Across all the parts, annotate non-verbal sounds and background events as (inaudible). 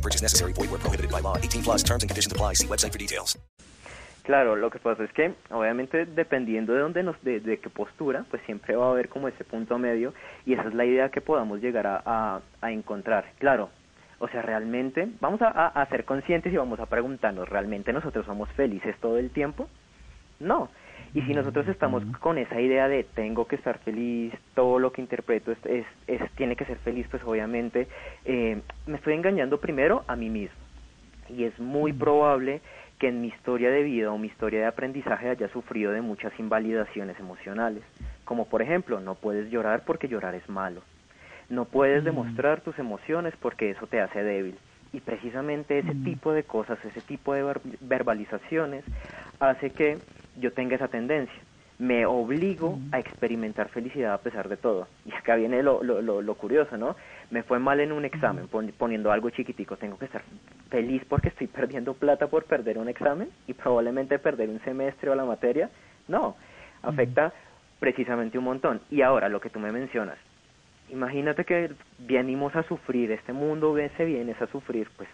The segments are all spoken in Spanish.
No purchase necessary. Void where prohibited by law. 18 plus terms and conditions apply. See website for details. Claro, lo que pasa es que obviamente dependiendo de dónde nos, de, de, qué postura, pues siempre va a haber como ese punto medio y esa es la idea que podamos llegar a, a, a encontrar. Claro, o sea, realmente vamos a, a, ser conscientes y vamos a preguntarnos, ¿realmente nosotros somos felices todo el tiempo? No. Y si nosotros estamos con esa idea de tengo que estar feliz, todo lo que interpreto es, es, tiene que ser feliz, pues obviamente eh, me estoy engañando primero a mí mismo. Y es muy probable que en mi historia de vida o mi historia de aprendizaje haya sufrido de muchas invalidaciones emocionales. Como por ejemplo, no puedes llorar porque llorar es malo. No puedes demostrar tus emociones porque eso te hace débil. Y precisamente ese tipo de cosas, ese tipo de verbalizaciones hace que yo tenga esa tendencia. Me obligo a experimentar felicidad a pesar de todo. (laughs) Y acá viene lo, lo, lo, curioso, ¿no? Me fue mal en un examen, poniendo algo chiquitico. Tengo que estar feliz porque estoy (laughs) perdiendo plata por perder un examen y probablemente perder un semestre o la materia. No, afecta precisamente un montón. Y ahora, lo que tú me mencionas, imagínate que venimos a sufrir, este mundo se viene a sufrir, pues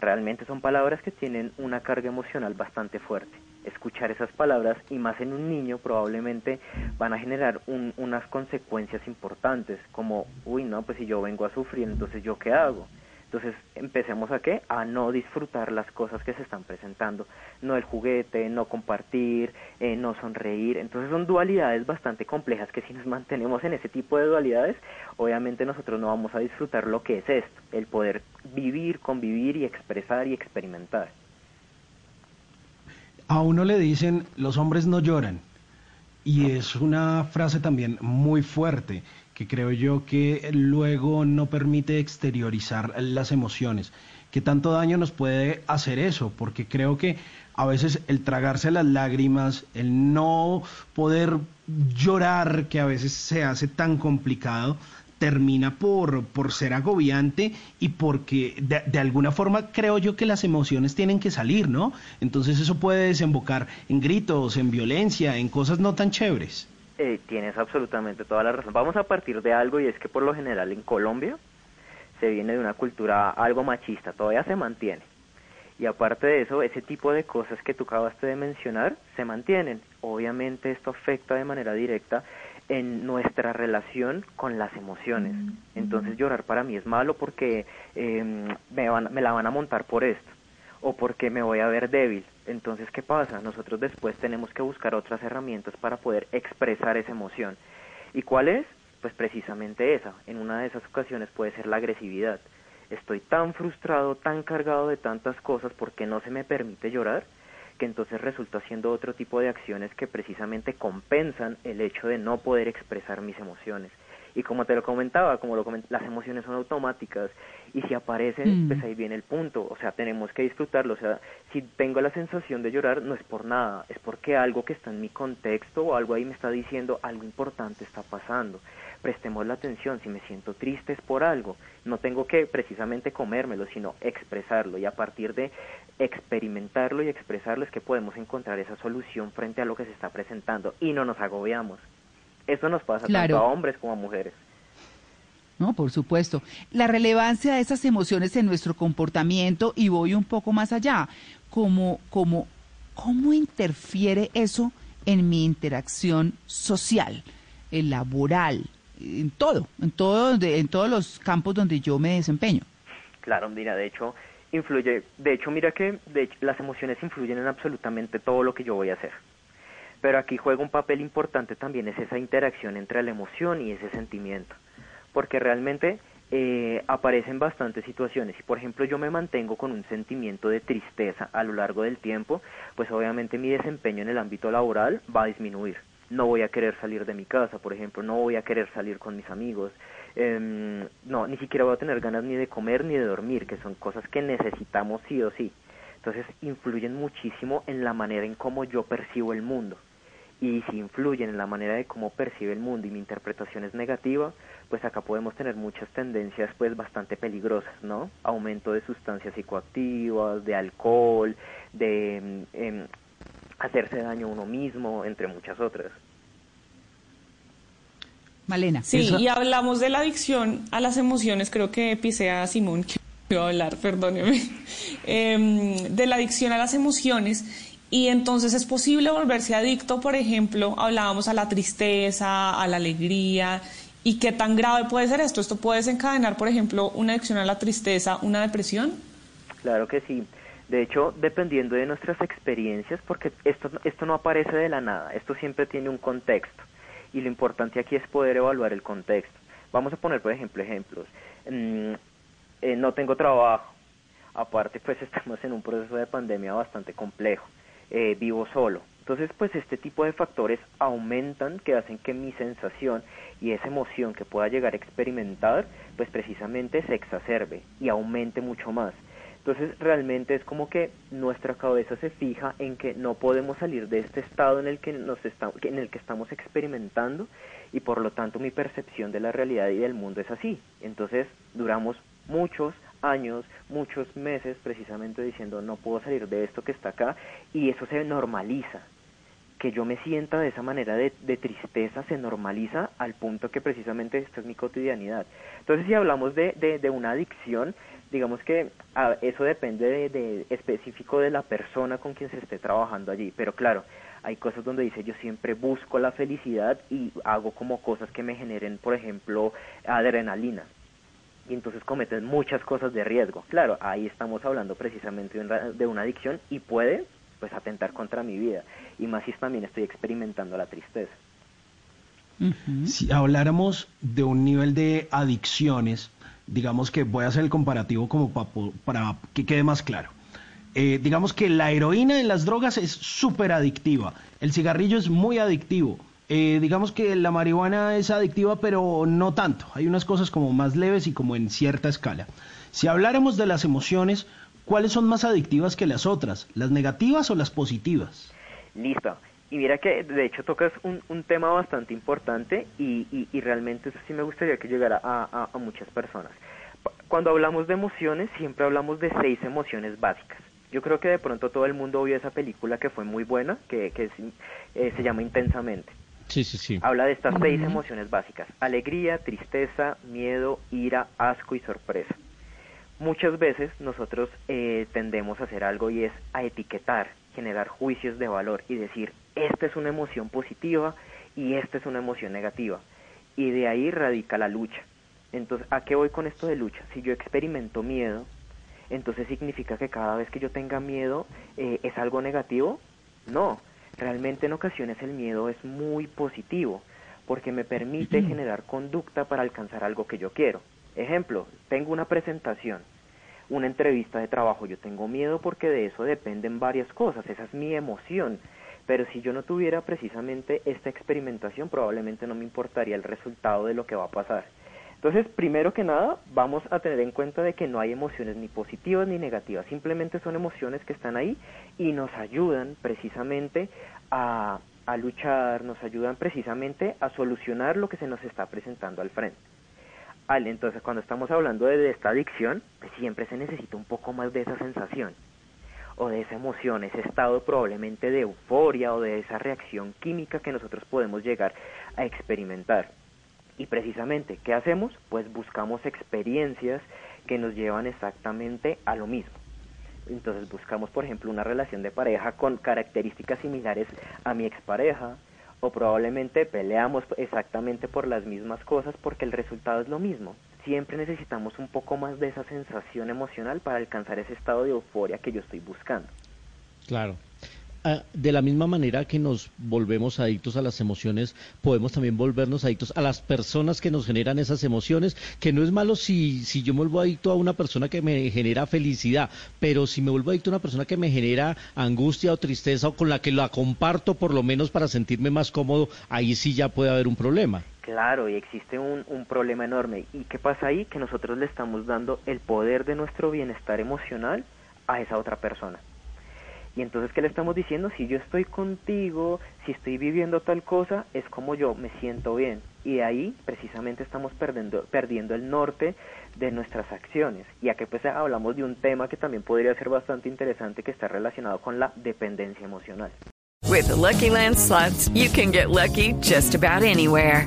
realmente son palabras que tienen una carga emocional bastante fuerte escuchar esas palabras y más en un niño probablemente van a generar unas consecuencias importantes como, uy, no, pues si yo vengo a sufrir, entonces yo qué hago. Entonces empecemos a qué? A no disfrutar las cosas que se están presentando, no el juguete, no compartir, eh, no sonreír. Entonces son dualidades bastante complejas que si nos mantenemos en ese tipo de dualidades, obviamente nosotros no vamos a disfrutar lo que es esto, el poder vivir, convivir y expresar y experimentar a uno le dicen los hombres no lloran y es una frase también muy fuerte que creo yo que luego no permite exteriorizar las emociones. ¿Qué tanto daño nos puede hacer eso? Porque creo que a veces el tragarse las lágrimas, el no poder llorar, que a veces se hace tan complicado, termina por, por ser agobiante y porque de, de, alguna forma creo yo que las emociones tienen que salir, ¿no? Entonces eso puede desembocar en gritos, en violencia, en cosas no tan chéveres. Eh, tienes absolutamente toda la razón. Vamos a partir de algo y es que por lo general en Colombia se viene de una cultura algo machista, todavía se mantiene. Y aparte de eso, ese tipo de cosas que tú acabaste de mencionar se mantienen. Obviamente esto afecta de manera directa en nuestra relación con las emociones. Mm, Entonces llorar para mí es malo porque em, me, van, me la van a montar por esto o porque me voy a ver débil. Entonces, ¿qué pasa? Nosotros después tenemos que buscar otras herramientas para poder expresar esa emoción. ¿Y cuál es? Pues precisamente esa. En una de esas ocasiones puede ser la agresividad. Estoy tan frustrado, tan cargado de tantas cosas porque no se me permite llorar que entonces resulta siendo otro tipo de acciones que precisamente compensan el hecho de no poder expresar mis emociones. Y como te lo comentaba, como lo las emociones son automáticas y si aparecen, mm. pues ahí viene el punto, o sea, tenemos que disfrutarlo, o sea, si tengo la sensación de llorar no es por nada, es porque algo que está en mi contexto o algo ahí me está diciendo algo importante está pasando. Prestemos la atención, si me siento triste es por algo, no tengo que precisamente comérmelo, sino expresarlo. Y a partir de experimentarlo y expresarlo es que podemos encontrar esa solución frente a lo que se está presentando. Y no nos agobiamos. Eso nos pasa tanto a hombres como a mujeres. No, por supuesto. La relevancia de esas emociones en nuestro comportamiento y voy un poco más allá, como, como, ¿cómo interfiere eso en mi interacción social, el laboral, en todo, en todo, en todos los campos donde yo me desempeño. Claro, mira, de hecho influye, de hecho mira que de las emociones influyen en absolutamente todo lo que yo voy a hacer. Pero aquí juega un papel importante también es esa interacción entre la emoción y ese sentimiento, porque realmente eh, aparecen bastantes situaciones. y por ejemplo yo me mantengo con un sentimiento de tristeza a lo largo del tiempo, pues obviamente mi desempeño en el ámbito laboral va a disminuir no voy a querer salir de mi casa, por ejemplo, no voy a querer salir con mis amigos, eh, no, ni siquiera voy a tener ganas ni de comer ni de dormir, que son cosas que necesitamos sí o sí. Entonces influyen muchísimo en la manera en cómo yo percibo el mundo. Y si influyen en la manera de cómo percibe el mundo y mi interpretación es negativa, pues acá podemos tener muchas tendencias pues bastante peligrosas, ¿no? Aumento de sustancias psicoactivas, de alcohol, de em, em, hacerse daño a uno mismo, entre muchas otras. Malena. Sí, y hablamos de la adicción a las emociones, creo que pisé a Simón que iba a hablar, perdóneme, (laughs) em, de la adicción a las emociones. Y entonces es posible volverse adicto, por ejemplo, hablábamos a la tristeza, a la alegría, y qué tan grave puede ser esto. ¿Esto puede desencadenar, por ejemplo, una adicción a la tristeza, una depresión? Claro que sí. De hecho, dependiendo de nuestras experiencias, porque esto, esto no aparece de la nada, esto siempre tiene un contexto y lo importante aquí es poder evaluar el contexto. Vamos a poner, por ejemplo, ejemplos. Mm, eh, no tengo trabajo, aparte pues (laughs) estamos en un proceso de pandemia bastante complejo, eh, vivo solo. Entonces, pues este tipo de factores aumentan que hacen que mi sensación y esa emoción que pueda llegar a experimentar, pues precisamente se exacerbe y aumente mucho más. Entonces realmente es como que nuestra cabeza se fija en que no podemos salir de este estado en el que nos en el que estamos experimentando y por lo tanto mi percepción de la realidad y del mundo es así. Entonces duramos muchos años, muchos meses precisamente diciendo no puedo salir de esto que está acá y eso se normaliza. Que yo me sienta de esa manera de, tristeza se normaliza al punto que precisamente esta es mi cotidianidad. Entonces si hablamos de, de, de una adicción, digamos que ah, eso depende de, específico de la persona con quien se esté trabajando allí, pero claro, hay cosas donde dice yo siempre busco la felicidad y hago como cosas que me generen, por ejemplo, adrenalina. Y entonces cometen muchas cosas de riesgo. Claro, ahí estamos hablando precisamente de una adicción y puede pues atentar contra mi vida. Y más si también estoy experimentando la tristeza. Si habláramos de un nivel de adicciones, digamos que voy a hacer el comparativo como para, que quede más claro. Eh, digamos que la heroína en las drogas es súper adictiva, el cigarrillo es muy adictivo, eh, digamos que la marihuana es adictiva, pero no tanto. Hay unas cosas como más leves y como en cierta escala. Si habláramos de las emociones, ¿cuáles son más adictivas que las otras? ¿Las negativas o las positivas? Listo. Y mira que de hecho tocas un, un tema bastante importante y, y, realmente eso sí me gustaría que llegara a, a, muchas personas. Cuando hablamos de emociones, siempre hablamos de seis emociones básicas. Yo creo que de pronto todo el mundo vio esa película que fue muy buena, que, que eh, se llama Intensamente. Sí, sí, sí. Habla de estas seis emociones básicas. Alegría, tristeza, miedo, ira, asco y sorpresa. Muchas veces nosotros eh, tendemos a hacer algo y es a etiquetar, generar juicios de valor y decir, esta es una emoción positiva y esta es una emoción negativa. Y de ahí radica la lucha. Entonces, ¿a qué voy con esto de lucha? Si yo experimento miedo, entonces significa que cada vez que yo tenga miedo eh, es algo negativo? No, realmente en ocasiones el miedo es muy positivo porque me permite generar conducta para alcanzar algo que yo quiero. Ejemplo, tengo una presentación, una entrevista de trabajo, yo tengo miedo porque de eso dependen varias cosas, esa es mi emoción, pero si yo no tuviera precisamente esta experimentación, probablemente no me importaría el resultado de lo que va a pasar. Entonces, primero que nada, vamos a tener en cuenta de que no hay emociones ni positivas ni negativas, simplemente son emociones que están ahí y nos ayudan precisamente a, a luchar, nos ayudan precisamente a solucionar lo que se nos está presentando al frente. entonces, cuando estamos hablando de, esta adicción, pues siempre se necesita un poco más de esa sensación o de esa emoción, ese estado probablemente de euforia o de esa reacción química que nosotros podemos llegar a experimentar. Y precisamente, ¿qué hacemos? Pues buscamos experiencias que nos llevan exactamente a lo mismo. Entonces buscamos, por ejemplo, una relación de pareja con características similares a mi expareja, o probablemente peleamos exactamente por las mismas cosas porque el resultado es lo mismo siempre necesitamos un poco más de esa sensación emocional para alcanzar ese estado de euforia que yo estoy buscando. Claro. Ah, de la misma manera que nos volvemos adictos a las emociones, podemos también volvernos adictos a las personas que nos generan esas emociones, que no es malo si, si yo me vuelvo adicto a una persona que me genera felicidad, pero si me vuelvo adicto a una persona que me genera angustia o tristeza o con la que la comparto por lo menos para sentirme más cómodo, ahí sí ya puede haber un problema. Claro, y existe un, un, problema enorme. ¿Y qué pasa ahí? Que nosotros le estamos dando el poder de nuestro bienestar emocional a esa otra persona. Y entonces, ¿qué le estamos diciendo? Si yo estoy contigo, si estoy viviendo tal cosa, es como yo me siento bien. Y de ahí precisamente estamos perdiendo, perdiendo el norte de nuestras acciones. Y aquí pues hablamos de un tema que también podría ser bastante interesante que está relacionado con la dependencia emocional. With Lucky Land slots, you can get lucky just about anywhere.